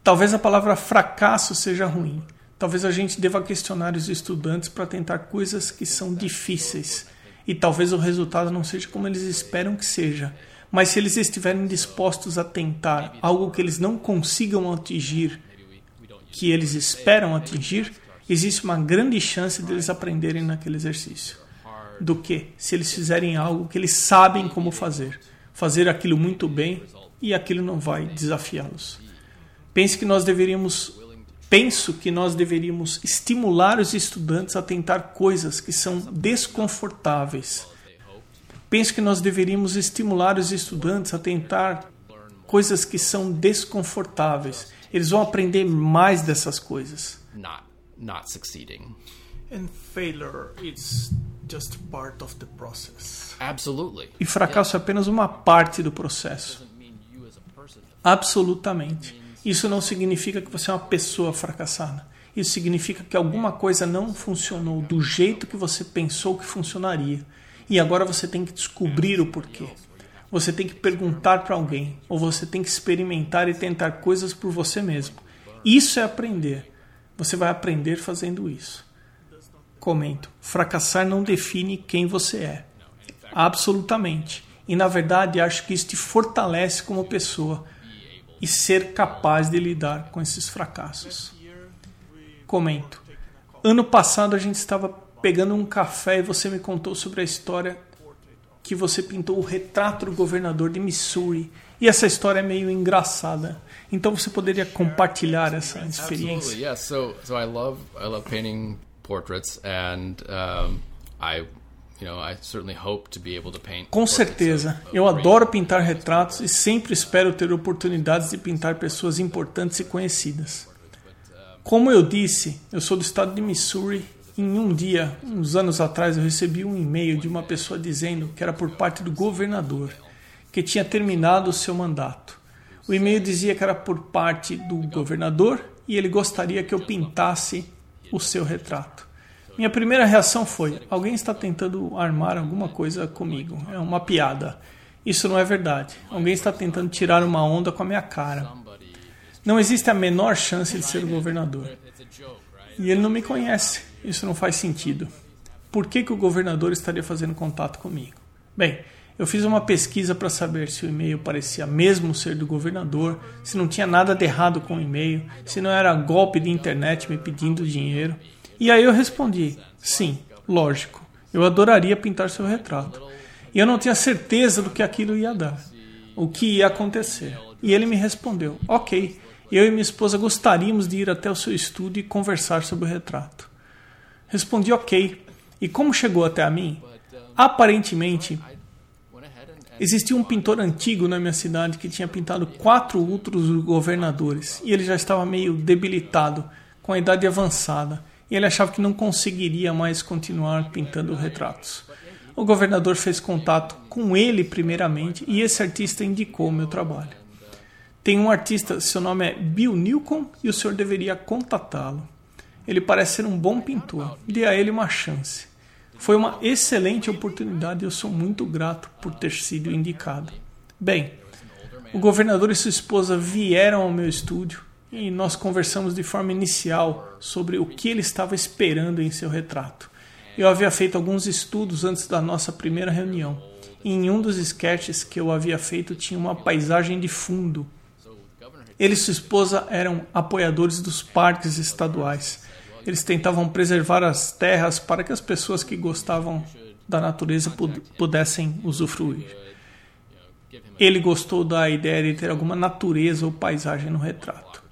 Talvez a palavra fracasso seja ruim. Talvez a gente deva questionar os estudantes para tentar coisas que são difíceis. E talvez o resultado não seja como eles esperam que seja. Mas se eles estiverem dispostos a tentar algo que eles não consigam atingir, que eles esperam atingir, existe uma grande chance deles aprenderem naquele exercício. Do que se eles fizerem algo que eles sabem como fazer. Fazer aquilo muito bem e aquilo não vai desafiá-los. Pense que nós deveríamos penso que nós deveríamos estimular os estudantes a tentar coisas que são desconfortáveis. Penso que nós deveríamos estimular os estudantes a tentar coisas que são desconfortáveis. Eles vão aprender mais dessas coisas. Not not succeeding. And failure is just part of the process. Absolutely. E fracasso é apenas uma parte do processo. Absolutamente. Isso não significa que você é uma pessoa fracassada. Isso significa que alguma coisa não funcionou do jeito que você pensou que funcionaria. E agora você tem que descobrir o porquê. Você tem que perguntar para alguém, ou você tem que experimentar e tentar coisas por você mesmo. Isso é aprender. Você vai aprender fazendo isso. Comento: fracassar não define quem você é. Absolutamente. E na verdade, acho que isso te fortalece como pessoa e ser capaz de lidar com esses fracassos. Comento. Ano passado a gente estava pegando um café e você me contou sobre a história que você pintou o retrato do governador de Missouri. E essa história é meio engraçada. Então você poderia compartilhar essa experiência? Absolutely, yeah. So, so I love I love painting portraits, and um, I com certeza, eu adoro pintar retratos e sempre espero ter oportunidades de pintar pessoas importantes e conhecidas. Como eu disse, eu sou do estado de Missouri. Em um dia, uns anos atrás, eu recebi um e-mail de uma pessoa dizendo que era por parte do governador, que tinha terminado o seu mandato. O e-mail dizia que era por parte do governador e ele gostaria que eu pintasse o seu retrato. Minha primeira reação foi: alguém está tentando armar alguma coisa comigo. É uma piada. Isso não é verdade. Alguém está tentando tirar uma onda com a minha cara. Não existe a menor chance de ser o governador. E ele não me conhece. Isso não faz sentido. Por que, que o governador estaria fazendo contato comigo? Bem, eu fiz uma pesquisa para saber se o e-mail parecia mesmo ser do governador, se não tinha nada de errado com o e-mail, se não era golpe de internet me pedindo dinheiro. E aí eu respondi: sim, lógico, eu adoraria pintar seu retrato. E eu não tinha certeza do que aquilo ia dar, o que ia acontecer. E ele me respondeu: ok, eu e minha esposa gostaríamos de ir até o seu estúdio e conversar sobre o retrato. Respondi: ok. E como chegou até a mim? Aparentemente, existia um pintor antigo na minha cidade que tinha pintado quatro outros governadores e ele já estava meio debilitado, com a idade avançada e ele achava que não conseguiria mais continuar pintando retratos. O governador fez contato com ele primeiramente e esse artista indicou o meu trabalho. Tem um artista, seu nome é Bill Newcomb e o senhor deveria contatá-lo. Ele parece ser um bom pintor, dê a ele uma chance. Foi uma excelente oportunidade e eu sou muito grato por ter sido indicado. Bem, o governador e sua esposa vieram ao meu estúdio e nós conversamos de forma inicial sobre o que ele estava esperando em seu retrato. Eu havia feito alguns estudos antes da nossa primeira reunião, e em um dos sketches que eu havia feito tinha uma paisagem de fundo. Ele e sua esposa eram apoiadores dos parques estaduais. Eles tentavam preservar as terras para que as pessoas que gostavam da natureza pudessem usufruir. Ele gostou da ideia de ter alguma natureza ou paisagem no retrato.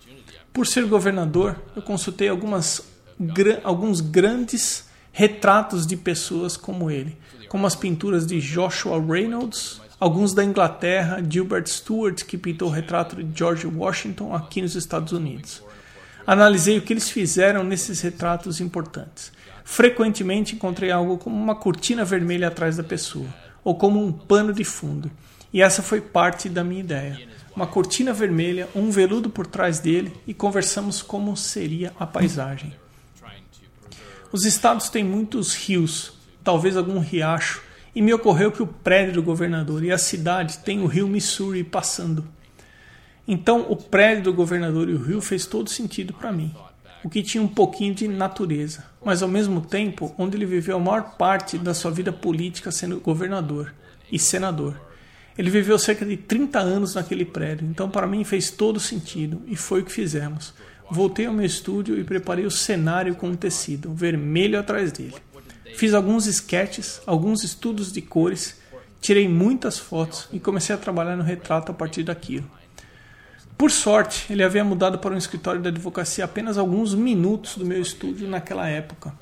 Por ser governador, eu consultei algumas, alguns grandes retratos de pessoas como ele, como as pinturas de Joshua Reynolds, alguns da Inglaterra, Gilbert Stuart, que pintou o retrato de George Washington aqui nos Estados Unidos. Analisei o que eles fizeram nesses retratos importantes. Frequentemente encontrei algo como uma cortina vermelha atrás da pessoa, ou como um pano de fundo. E essa foi parte da minha ideia. Uma cortina vermelha, um veludo por trás dele e conversamos como seria a paisagem. Os estados têm muitos rios, talvez algum riacho, e me ocorreu que o prédio do governador e a cidade têm o rio Missouri passando. Então, o prédio do governador e o rio fez todo sentido para mim, o que tinha um pouquinho de natureza, mas ao mesmo tempo onde ele viveu a maior parte da sua vida política sendo governador e senador. Ele viveu cerca de 30 anos naquele prédio, então para mim fez todo sentido e foi o que fizemos. Voltei ao meu estúdio e preparei o cenário com um tecido vermelho atrás dele. Fiz alguns sketches, alguns estudos de cores, tirei muitas fotos e comecei a trabalhar no retrato a partir daquilo. Por sorte, ele havia mudado para um escritório de advocacia apenas alguns minutos do meu estúdio naquela época.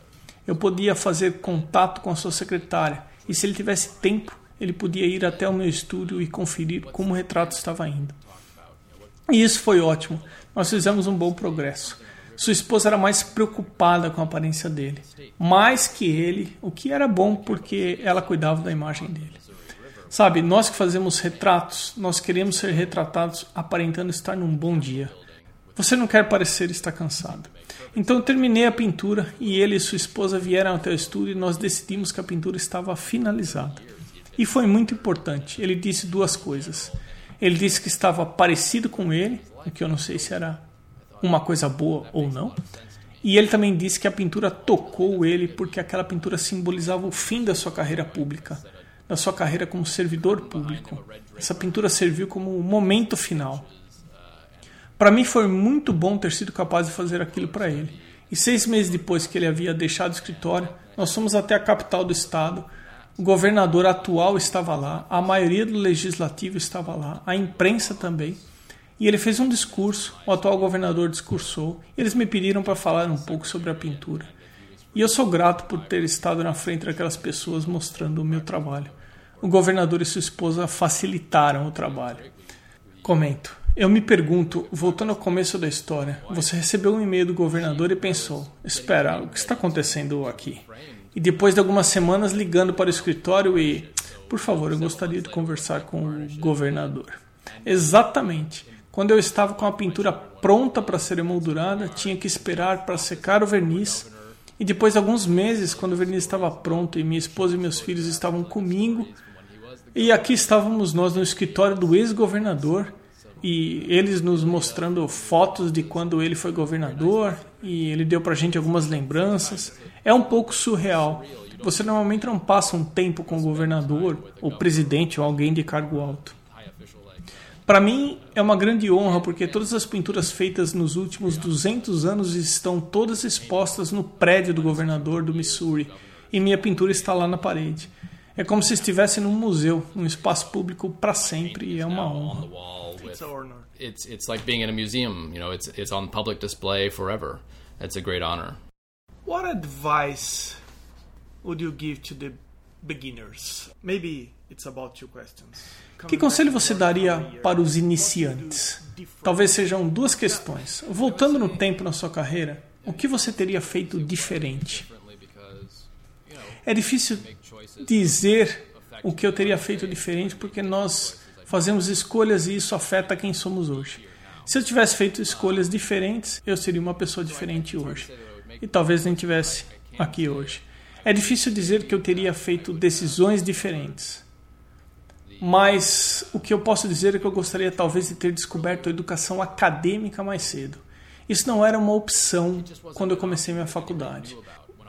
Eu podia fazer contato com a sua secretária e, se ele tivesse tempo, ele podia ir até o meu estúdio e conferir como o retrato estava indo. E isso foi ótimo. Nós fizemos um bom progresso. Sua esposa era mais preocupada com a aparência dele, mais que ele, o que era bom porque ela cuidava da imagem dele. Sabe, nós que fazemos retratos, nós queremos ser retratados aparentando estar num bom dia. Você não quer parecer estar cansado. Então terminei a pintura e ele e sua esposa vieram até o estúdio e nós decidimos que a pintura estava finalizada. E foi muito importante. Ele disse duas coisas. Ele disse que estava parecido com ele, o que eu não sei se era uma coisa boa ou não. E ele também disse que a pintura tocou ele porque aquela pintura simbolizava o fim da sua carreira pública da sua carreira como servidor público. Essa pintura serviu como o momento final. Para mim foi muito bom ter sido capaz de fazer aquilo para ele. E seis meses depois que ele havia deixado o escritório, nós fomos até a capital do estado. O governador atual estava lá, a maioria do legislativo estava lá, a imprensa também. E ele fez um discurso, o atual governador discursou, eles me pediram para falar um pouco sobre a pintura. E eu sou grato por ter estado na frente daquelas pessoas mostrando o meu trabalho. O governador e sua esposa facilitaram o trabalho. Comento. Eu me pergunto, voltando ao começo da história, você recebeu um e-mail do governador e pensou: espera, o que está acontecendo aqui? E depois de algumas semanas ligando para o escritório e, por favor, eu gostaria de conversar com o governador. Exatamente. Quando eu estava com a pintura pronta para ser emoldurada, tinha que esperar para secar o verniz e depois de alguns meses, quando o verniz estava pronto e minha esposa e meus filhos estavam comigo, e aqui estávamos nós no escritório do ex-governador, e eles nos mostrando fotos de quando ele foi governador, e ele deu pra gente algumas lembranças. É um pouco surreal. Você normalmente não passa um tempo com o governador, ou presidente, ou alguém de cargo alto. Para mim é uma grande honra porque todas as pinturas feitas nos últimos 200 anos estão todas expostas no prédio do governador do Missouri e minha pintura está lá na parede. É como se estivesse num museu, num espaço público para sempre e é uma honra. It's it's like being in a museum, you know, it's it's on public display forever. It's a great honor. What advice would you give to the beginners? Maybe it's about two questions. Que conselho você daria para os iniciantes? Talvez sejam duas questões. Voltando no tempo na sua carreira, o que você teria feito diferente? É difícil dizer o que eu teria feito diferente porque nós fazemos escolhas e isso afeta quem somos hoje. Se eu tivesse feito escolhas diferentes, eu seria uma pessoa diferente hoje. E talvez nem tivesse aqui hoje. É difícil dizer que eu teria feito decisões diferentes mas o que eu posso dizer é que eu gostaria talvez de ter descoberto a educação acadêmica mais cedo. Isso não era uma opção quando eu comecei minha faculdade.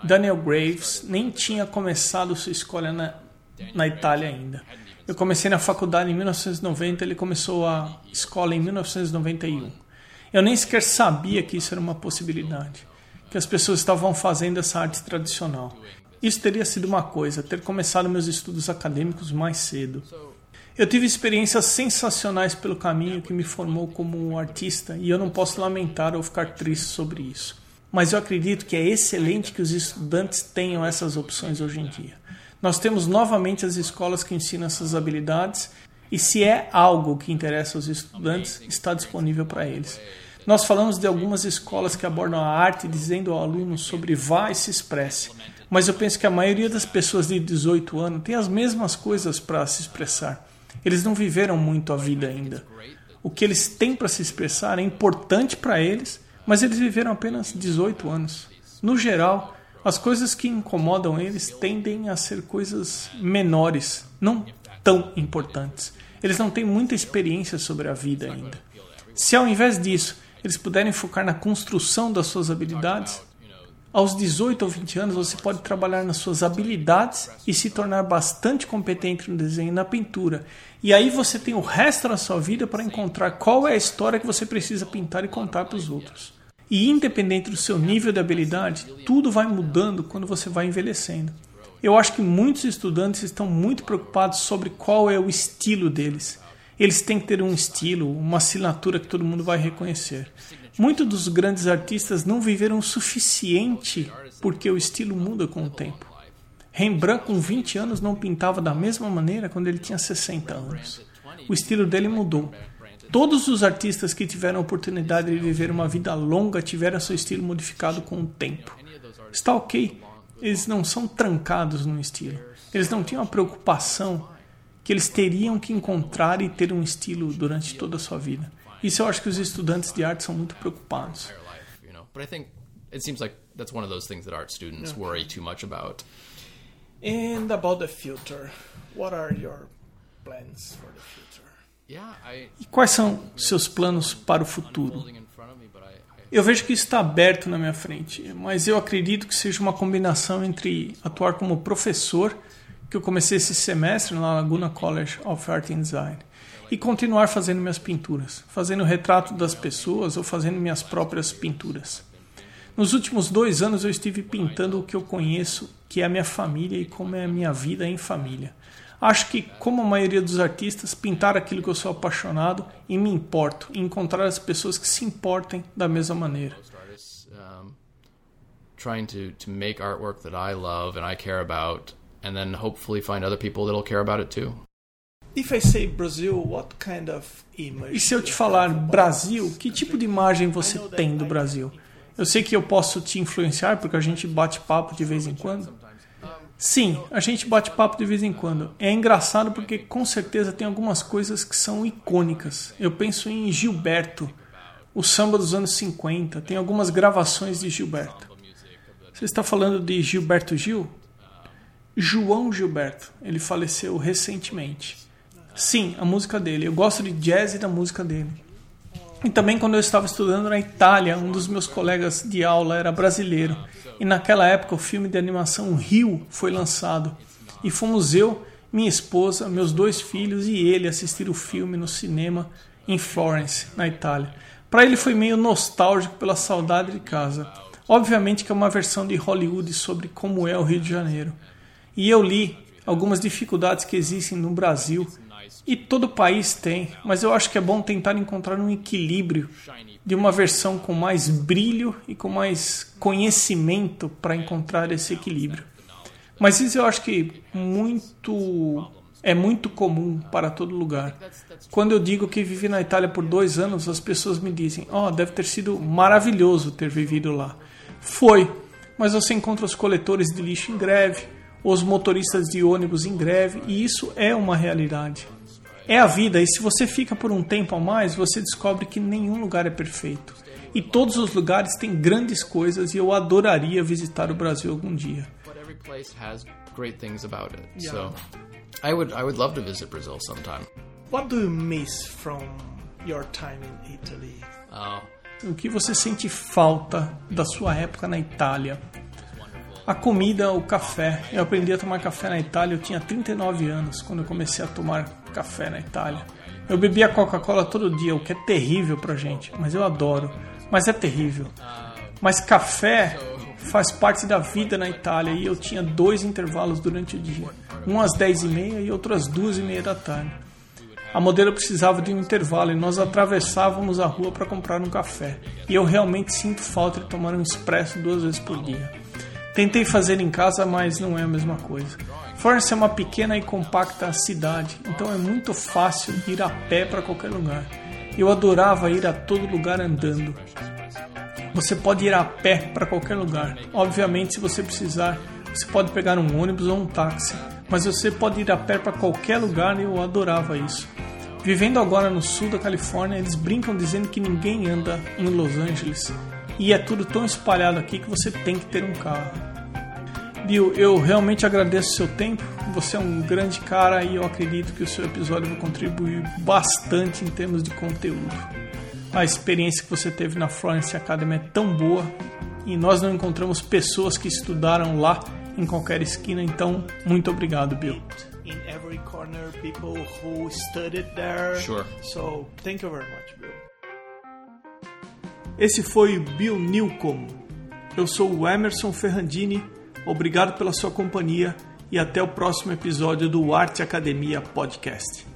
Daniel Graves nem tinha começado sua escola na, na Itália ainda. Eu comecei na faculdade em 1990, ele começou a escola em 1991. Eu nem sequer sabia que isso era uma possibilidade. que as pessoas estavam fazendo essa arte tradicional. Isso teria sido uma coisa, ter começado meus estudos acadêmicos mais cedo. Eu tive experiências sensacionais pelo caminho que me formou como artista e eu não posso lamentar ou ficar triste sobre isso. Mas eu acredito que é excelente que os estudantes tenham essas opções hoje em dia. Nós temos novamente as escolas que ensinam essas habilidades e se é algo que interessa aos estudantes, está disponível para eles. Nós falamos de algumas escolas que abordam a arte dizendo ao aluno sobre vá e se expresse, mas eu penso que a maioria das pessoas de 18 anos tem as mesmas coisas para se expressar. Eles não viveram muito a vida ainda. O que eles têm para se expressar é importante para eles, mas eles viveram apenas 18 anos. No geral, as coisas que incomodam eles tendem a ser coisas menores, não tão importantes. Eles não têm muita experiência sobre a vida ainda. Se ao invés disso eles puderem focar na construção das suas habilidades, aos 18 ou 20 anos você pode trabalhar nas suas habilidades e se tornar bastante competente no desenho e na pintura. E aí você tem o resto da sua vida para encontrar qual é a história que você precisa pintar e contar para os outros. E independente do seu nível de habilidade, tudo vai mudando quando você vai envelhecendo. Eu acho que muitos estudantes estão muito preocupados sobre qual é o estilo deles. Eles têm que ter um estilo, uma assinatura que todo mundo vai reconhecer. Muitos dos grandes artistas não viveram o suficiente porque o estilo muda com o tempo. Rembrandt, com 20 anos, não pintava da mesma maneira quando ele tinha 60 anos. O estilo dele mudou. Todos os artistas que tiveram a oportunidade de viver uma vida longa tiveram seu estilo modificado com o tempo. Está ok, eles não são trancados num estilo. Eles não tinham a preocupação que eles teriam que encontrar e ter um estilo durante toda a sua vida. Isso eu acho que os estudantes de arte são muito preocupados. It seems like that's one of those things that art students yeah. worry too much about. And about the future, what are your plans for the future? Yeah, I, e quais são seus planos para o futuro? Eu vejo que isso está aberto na minha frente, mas eu acredito que seja uma combinação entre atuar como professor que eu comecei esse semestre na Laguna College of Art and Design e continuar fazendo minhas pinturas, fazendo retrato das pessoas ou fazendo minhas próprias pinturas. Nos últimos dois anos eu estive pintando o que eu conheço, que é a minha família e como é a minha vida em família. Acho que, como a maioria dos artistas, pintar aquilo que eu sou apaixonado e me importo, e encontrar as pessoas que se importem da mesma maneira. Trying to, to make artwork that I love and I care about and then hopefully find other people that'll care about it too. If I say Brazil, what kind of image? E se eu te falar Brasil, que tipo de imagem você tem do Brasil? Eu sei que eu posso te influenciar porque a gente bate papo de vez em quando. Sim, a gente bate papo de vez em quando. É engraçado porque com certeza tem algumas coisas que são icônicas. Eu penso em Gilberto, o samba dos anos 50, tem algumas gravações de Gilberto. Você está falando de Gilberto Gil? João Gilberto. Ele faleceu recentemente. Sim, a música dele. Eu gosto de jazz e da música dele. E também quando eu estava estudando na Itália, um dos meus colegas de aula era brasileiro. E naquela época o filme de animação Rio foi lançado. E fomos eu, minha esposa, meus dois filhos e ele assistir o filme no cinema em Florence, na Itália. Para ele foi meio nostálgico pela saudade de casa. Obviamente que é uma versão de Hollywood sobre como é o Rio de Janeiro. E eu li algumas dificuldades que existem no Brasil e todo país tem, mas eu acho que é bom tentar encontrar um equilíbrio de uma versão com mais brilho e com mais conhecimento para encontrar esse equilíbrio. Mas isso eu acho que muito é muito comum para todo lugar. Quando eu digo que vivi na Itália por dois anos, as pessoas me dizem: "Oh, deve ter sido maravilhoso ter vivido lá." Foi, mas você encontra os coletores de lixo em greve, os motoristas de ônibus em greve, e isso é uma realidade. É a vida, e se você fica por um tempo a mais, você descobre que nenhum lugar é perfeito. E todos os lugares têm grandes coisas e eu adoraria visitar o Brasil algum dia. great things about it. Yeah. So I would I would love to visit Brazil sometime. What do you miss from your time in Italy? Oh. O que você sente falta da sua época na Itália? A comida, o café. Eu aprendi a tomar café na Itália, eu tinha 39 anos quando eu comecei a tomar café na Itália. Eu bebia Coca-Cola todo dia, o que é terrível pra gente, mas eu adoro. Mas é terrível. Mas café faz parte da vida na Itália e eu tinha dois intervalos durante o dia, um às 10 e outro às duas e meia da tarde. A modelo precisava de um intervalo e nós atravessávamos a rua para comprar um café. E eu realmente sinto falta de tomar um expresso duas vezes por dia. Tentei fazer em casa, mas não é a mesma coisa. Florence é uma pequena e compacta cidade, então é muito fácil ir a pé para qualquer lugar. Eu adorava ir a todo lugar andando. Você pode ir a pé para qualquer lugar. Obviamente, se você precisar, você pode pegar um ônibus ou um táxi, mas você pode ir a pé para qualquer lugar e eu adorava isso. Vivendo agora no sul da Califórnia, eles brincam dizendo que ninguém anda em Los Angeles e é tudo tão espalhado aqui que você tem que ter um carro. Bill, eu realmente agradeço o seu tempo. Você é um grande cara e eu acredito que o seu episódio vai contribuir bastante em termos de conteúdo. A experiência que você teve na Florence Academy é tão boa e nós não encontramos pessoas que estudaram lá em qualquer esquina, então muito obrigado, Bill. in every corner people who studied there. Sure. So thank you very much, Bill. Esse foi o Bill Newcomb. Eu sou o Emerson Ferrandini. Obrigado pela sua companhia e até o próximo episódio do Arte Academia Podcast.